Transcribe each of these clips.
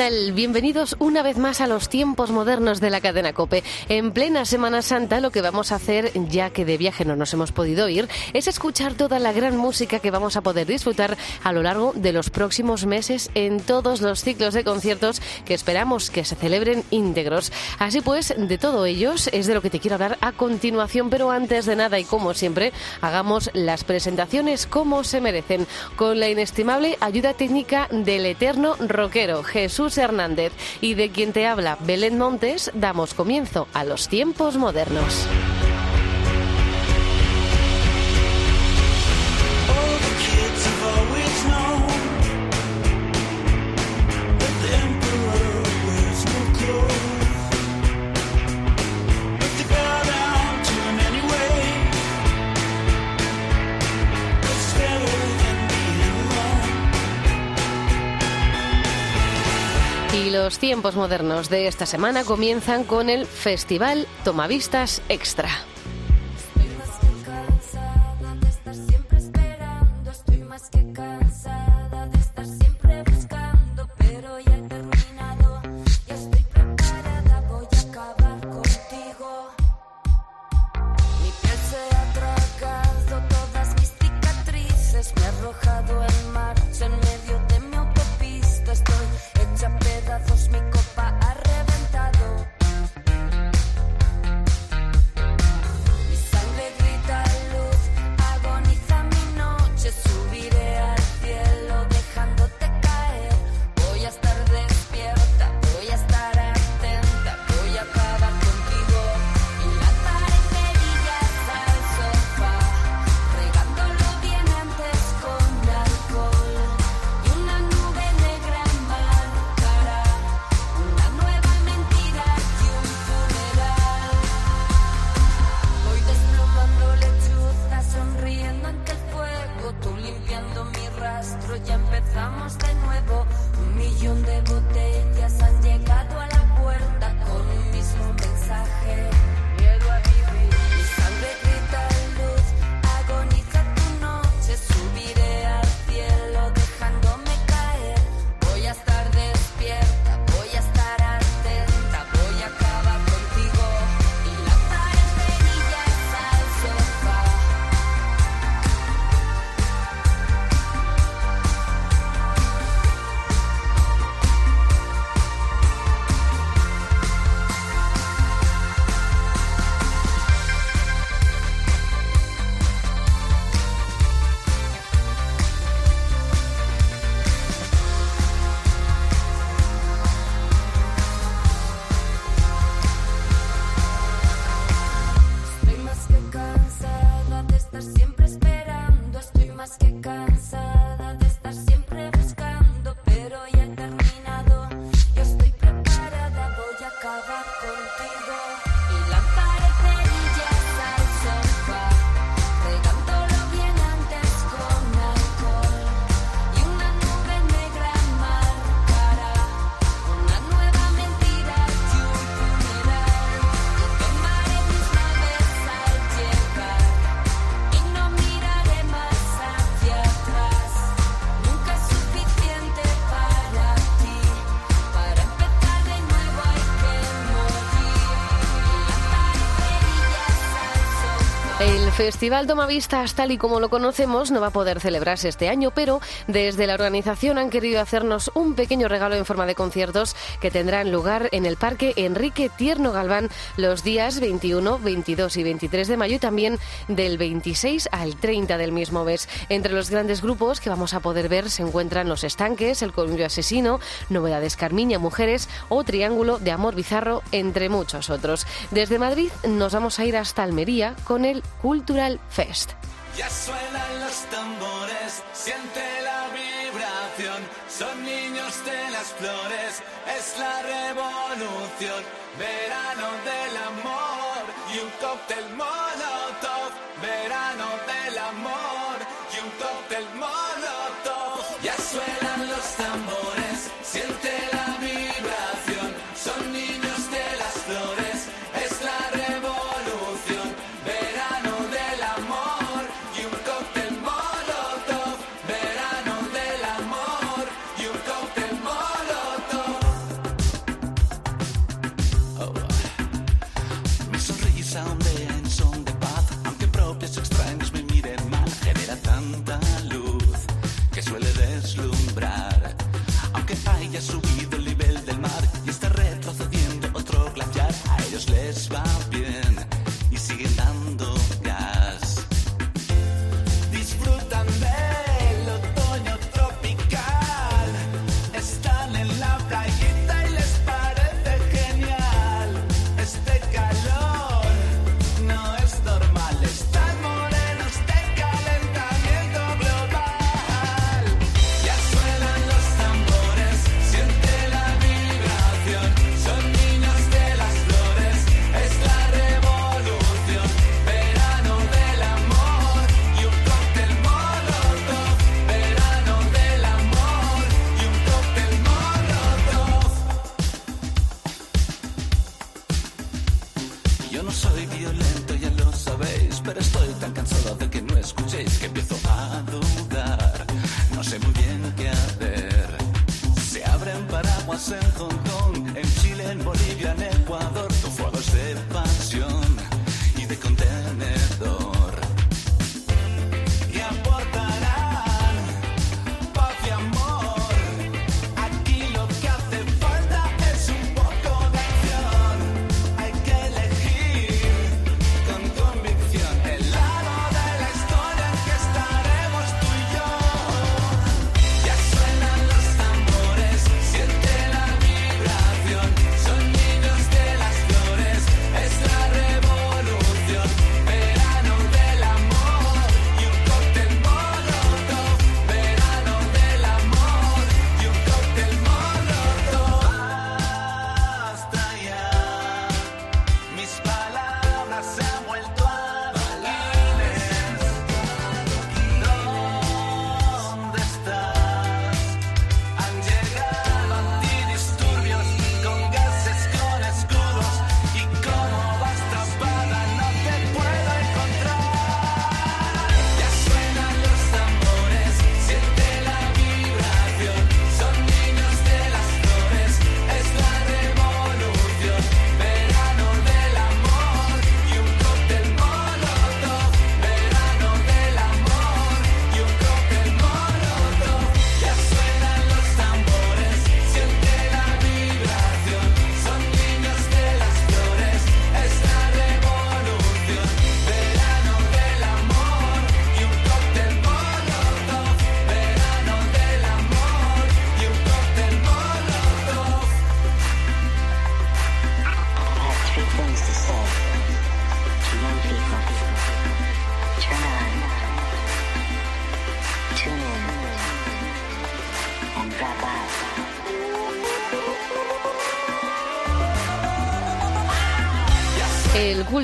Bienvenidos una vez más a los tiempos modernos de la cadena Cope. En plena Semana Santa lo que vamos a hacer, ya que de viaje no nos hemos podido ir, es escuchar toda la gran música que vamos a poder disfrutar a lo largo de los próximos meses en todos los ciclos de conciertos que esperamos que se celebren íntegros. Así pues, de todo ellos es de lo que te quiero hablar a continuación, pero antes de nada y como siempre, hagamos las presentaciones como se merecen, con la inestimable ayuda técnica del eterno rockero Jesús Hernández y de quien te habla Belén Montes, damos comienzo a los tiempos modernos. Tiempos modernos de esta semana comienzan con el Festival Tomavistas Extra. Festival Tomavistas, tal y como lo conocemos, no va a poder celebrarse este año, pero desde la organización han querido hacernos un pequeño regalo en forma de conciertos que tendrán lugar en el Parque Enrique Tierno Galván los días 21, 22 y 23 de mayo y también del 26 al 30 del mismo mes. Entre los grandes grupos que vamos a poder ver se encuentran Los Estanques, El Columnio Asesino, Novedades Carmiña, Mujeres o Triángulo de Amor Bizarro, entre muchos otros. Desde Madrid nos vamos a ir hasta Almería con el Cultural Fest. Ya suenan los tambores, siente la vibración, son niños de las flores, es la revolución, verano del amor y un cóctel molotov, verano del amor.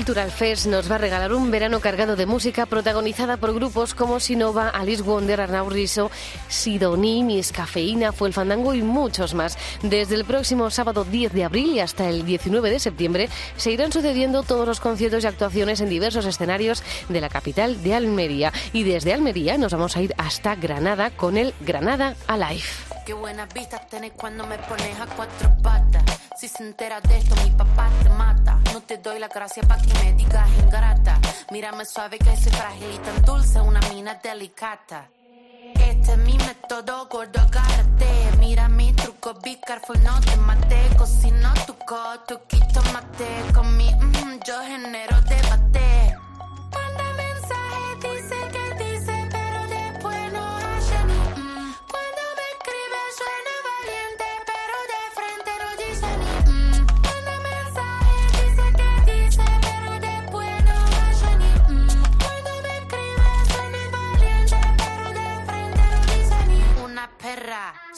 Cultural Fest nos va a regalar un verano cargado de música protagonizada por grupos como Sinova, Alice Wonder, Arnaud Riso, Sidoní, Mis Cafeína, Fue el Fandango y muchos más. Desde el próximo sábado 10 de abril y hasta el 19 de septiembre se irán sucediendo todos los conciertos y actuaciones en diversos escenarios de la capital de Almería. Y desde Almería nos vamos a ir hasta Granada con el Granada Alive. Qué buenas vistas tenés cuando me pones a cuatro patas. Si se entera de esto, mi papá te mata. No te doy la gracia pa' que me digas ingrata. Mírame suave que soy frágil y tan dulce, una mina delicata. Este es mi método, gordo, agárrate. Mira mi truco, be careful, no te mate. Cocino tu coto, quito mate. Con mi mm, yo genero debate.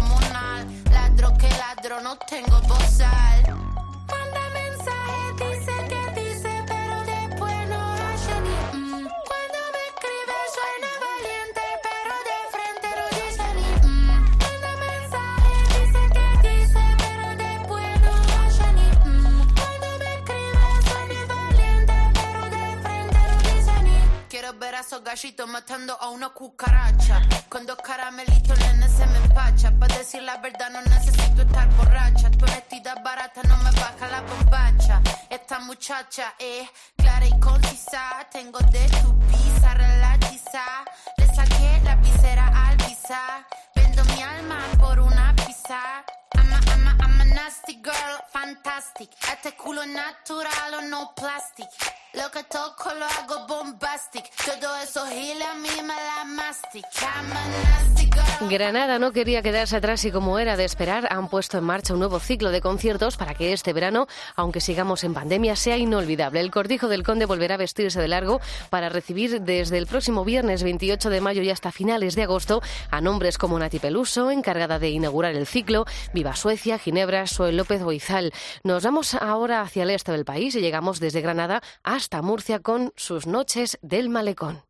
comunal. Ladro que ladro, no tengo bozal. Esos gallitos matando a una cucaracha. Con dos caramelitos, nene, se me empacha. Para decir la verdad, no necesito estar borracha. Tu honestidad barata no me baja la bombacha. Esta muchacha es clara y concisa. Tengo de tu pizza relatiza. Le saqué la visera al visa. Vendo mi alma por una pizza. I'm a, I'm a, I'm a nasty girl, fantastic. Este culo natural o no plastic. Lo que toco lo hago bombastic. Todo eso gile a mí me mastic. I'm a nasty. Granada no quería quedarse atrás y como era de esperar, han puesto en marcha un nuevo ciclo de conciertos para que este verano, aunque sigamos en pandemia, sea inolvidable. El Cortijo del Conde volverá a vestirse de largo para recibir desde el próximo viernes 28 de mayo y hasta finales de agosto a nombres como Nati Peluso, encargada de inaugurar el ciclo, Viva Suecia, Ginebra, Soel López Boizal. Nos vamos ahora hacia el este del país y llegamos desde Granada hasta Murcia con sus noches del malecón.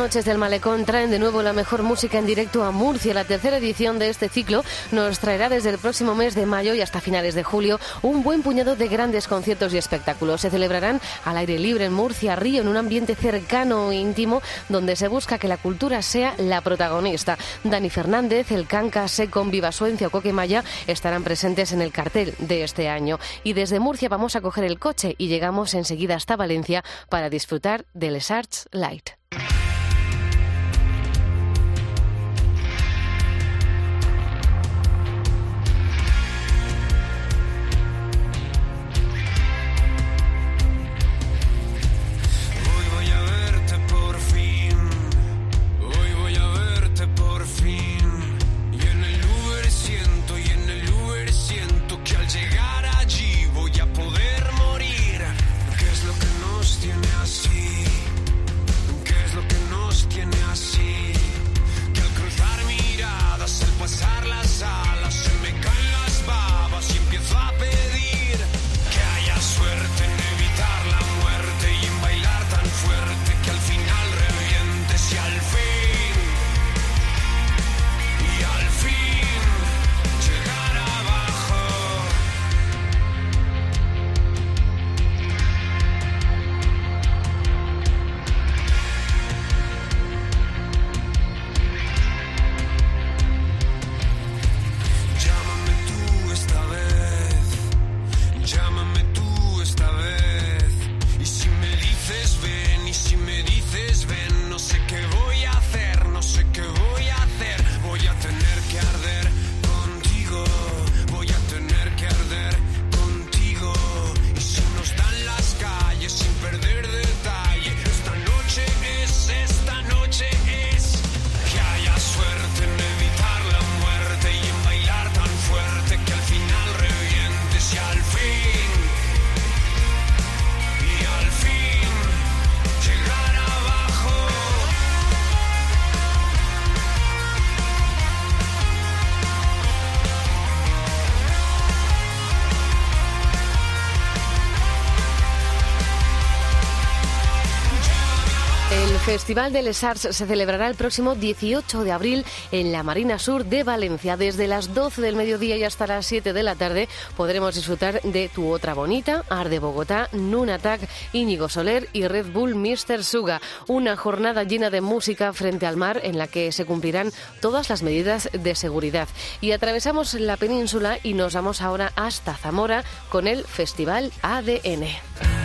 Noches del Malecón traen de nuevo la mejor música en directo a Murcia. La tercera edición de este ciclo nos traerá desde el próximo mes de mayo y hasta finales de julio un buen puñado de grandes conciertos y espectáculos. Se celebrarán al aire libre en Murcia, Río, en un ambiente cercano e íntimo donde se busca que la cultura sea la protagonista. Dani Fernández, el Canca, Secon, Viva Suencia o Coquemaya estarán presentes en el cartel de este año. Y desde Murcia vamos a coger el coche y llegamos enseguida hasta Valencia para disfrutar del Arts Light. Festival de Les Arts se celebrará el próximo 18 de abril en la Marina Sur de Valencia. Desde las 12 del mediodía y hasta las 7 de la tarde podremos disfrutar de Tu Otra Bonita, Ar de Bogotá, Nunatak, Íñigo Soler y Red Bull Mr. Suga. Una jornada llena de música frente al mar en la que se cumplirán todas las medidas de seguridad. Y atravesamos la península y nos vamos ahora hasta Zamora con el Festival ADN.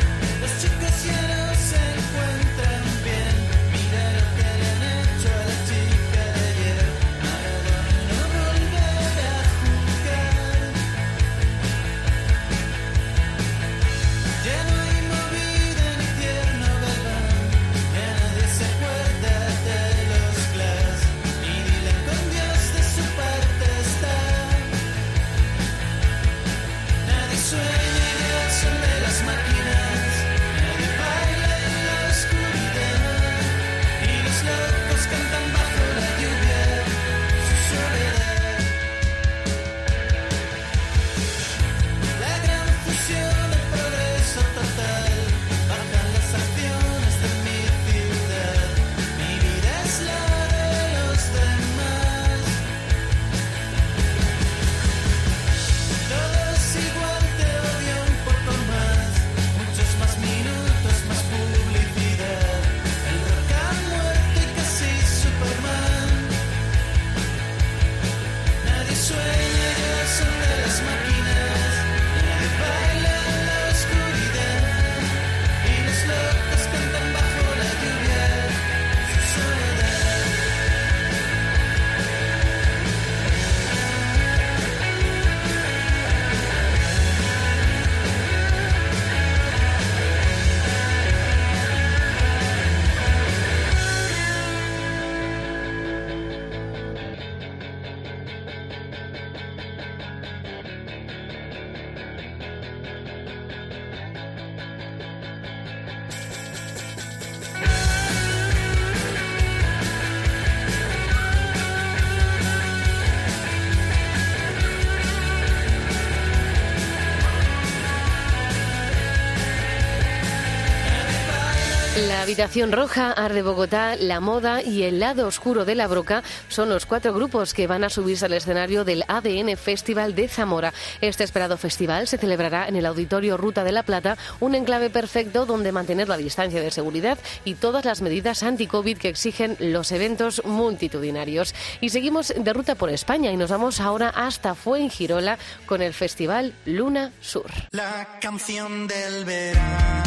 Habitación roja, Arde Bogotá, La Moda y El lado oscuro de la Broca son los cuatro grupos que van a subirse al escenario del ADN Festival de Zamora. Este esperado festival se celebrará en el Auditorio Ruta de la Plata, un enclave perfecto donde mantener la distancia de seguridad y todas las medidas anti-COVID que exigen los eventos multitudinarios. Y seguimos de ruta por España y nos vamos ahora hasta Fuengirola con el Festival Luna Sur. La canción del verano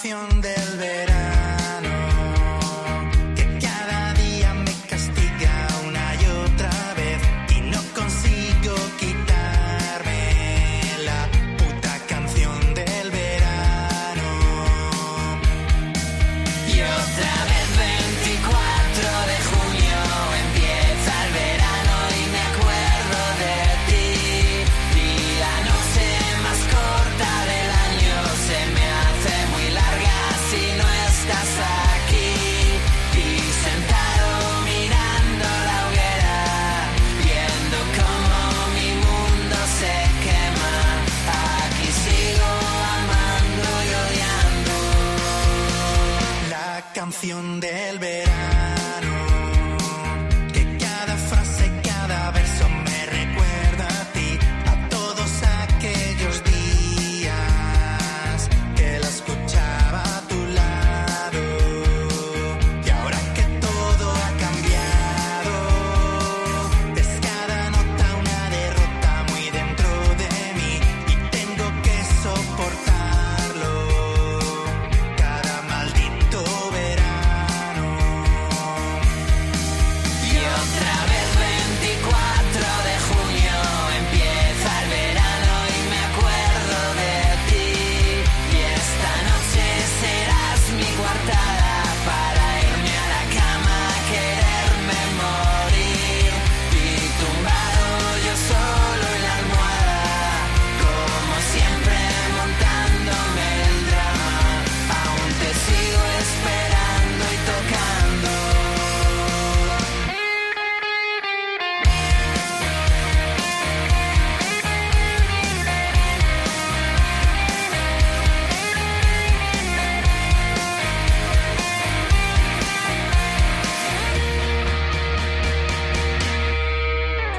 canción del verano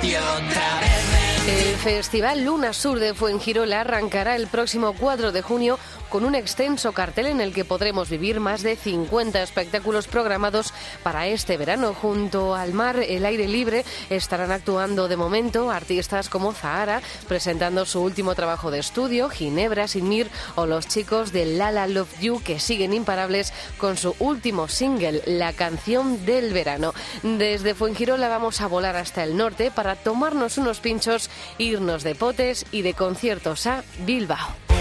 El Festival Luna Sur de Fuengirola arrancará el próximo 4 de junio con un extenso cartel en el que podremos vivir más de 50 espectáculos programados para este verano. Junto al mar, el aire libre, estarán actuando de momento artistas como Zahara, presentando su último trabajo de estudio, Ginebra, Sinmir o los chicos de Lala Love You, que siguen imparables con su último single, La canción del verano. Desde Fuengirola vamos a volar hasta el norte para tomarnos unos pinchos, irnos de potes y de conciertos a Bilbao.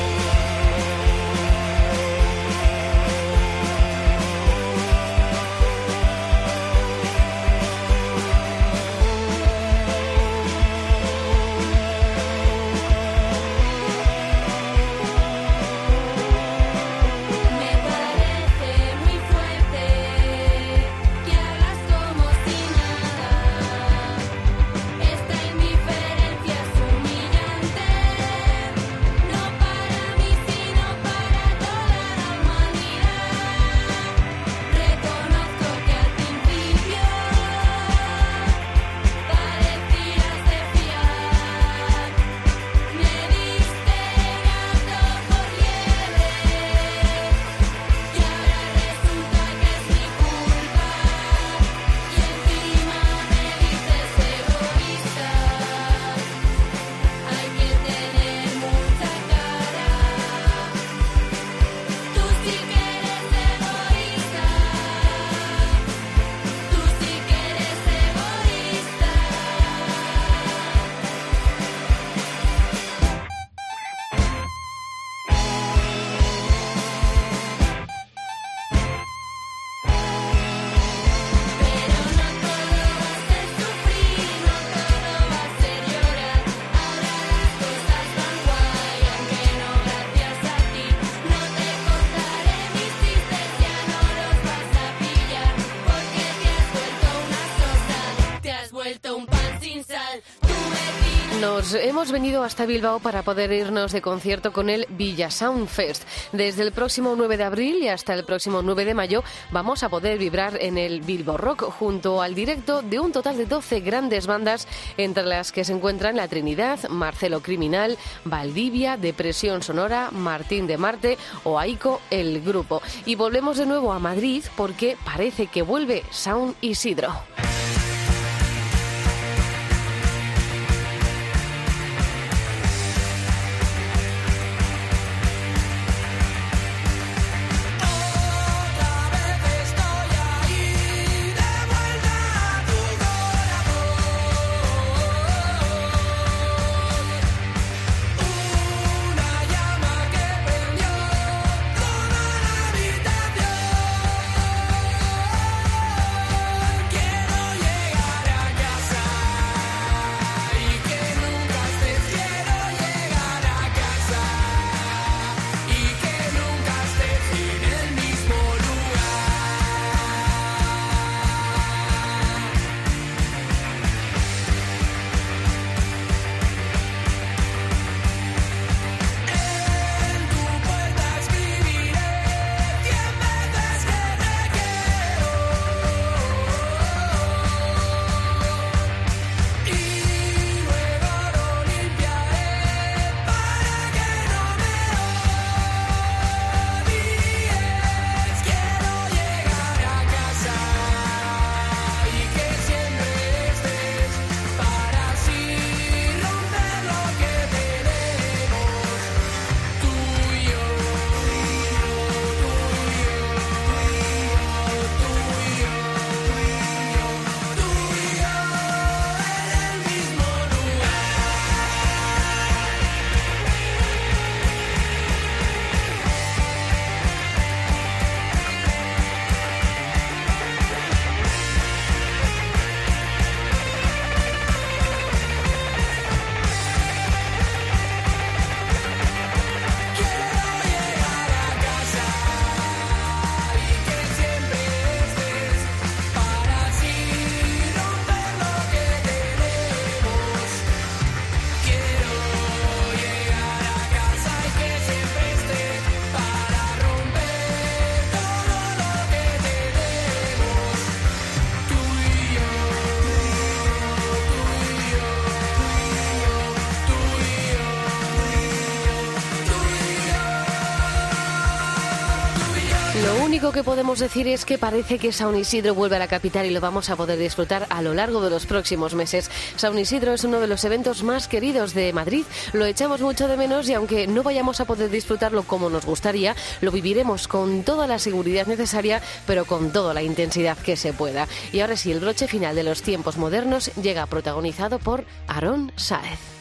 Nos hemos venido hasta Bilbao para poder irnos de concierto con el Villa Sound Fest. Desde el próximo 9 de abril y hasta el próximo 9 de mayo vamos a poder vibrar en el Bilbao Rock junto al directo de un total de 12 grandes bandas entre las que se encuentran La Trinidad, Marcelo Criminal, Valdivia, Depresión Sonora, Martín de Marte o Aiko el grupo. Y volvemos de nuevo a Madrid porque parece que vuelve Sound Isidro. Lo único que podemos decir es que parece que San Isidro vuelve a la capital y lo vamos a poder disfrutar a lo largo de los próximos meses. San Isidro es uno de los eventos más queridos de Madrid. Lo echamos mucho de menos y aunque no vayamos a poder disfrutarlo como nos gustaría, lo viviremos con toda la seguridad necesaria, pero con toda la intensidad que se pueda. Y ahora sí, el broche final de los tiempos modernos llega protagonizado por Aarón Sáez.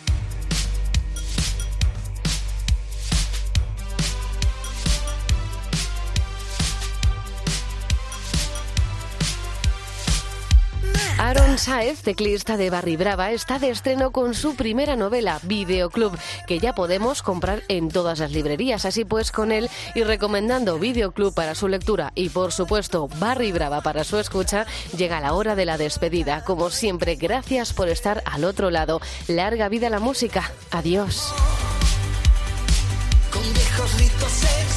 Aaron Saez, teclista de Barry Brava, está de estreno con su primera novela, Videoclub, que ya podemos comprar en todas las librerías. Así pues, con él y recomendando Videoclub para su lectura y, por supuesto, Barry Brava para su escucha, llega la hora de la despedida. Como siempre, gracias por estar al otro lado. Larga vida la música. Adiós. Con viejos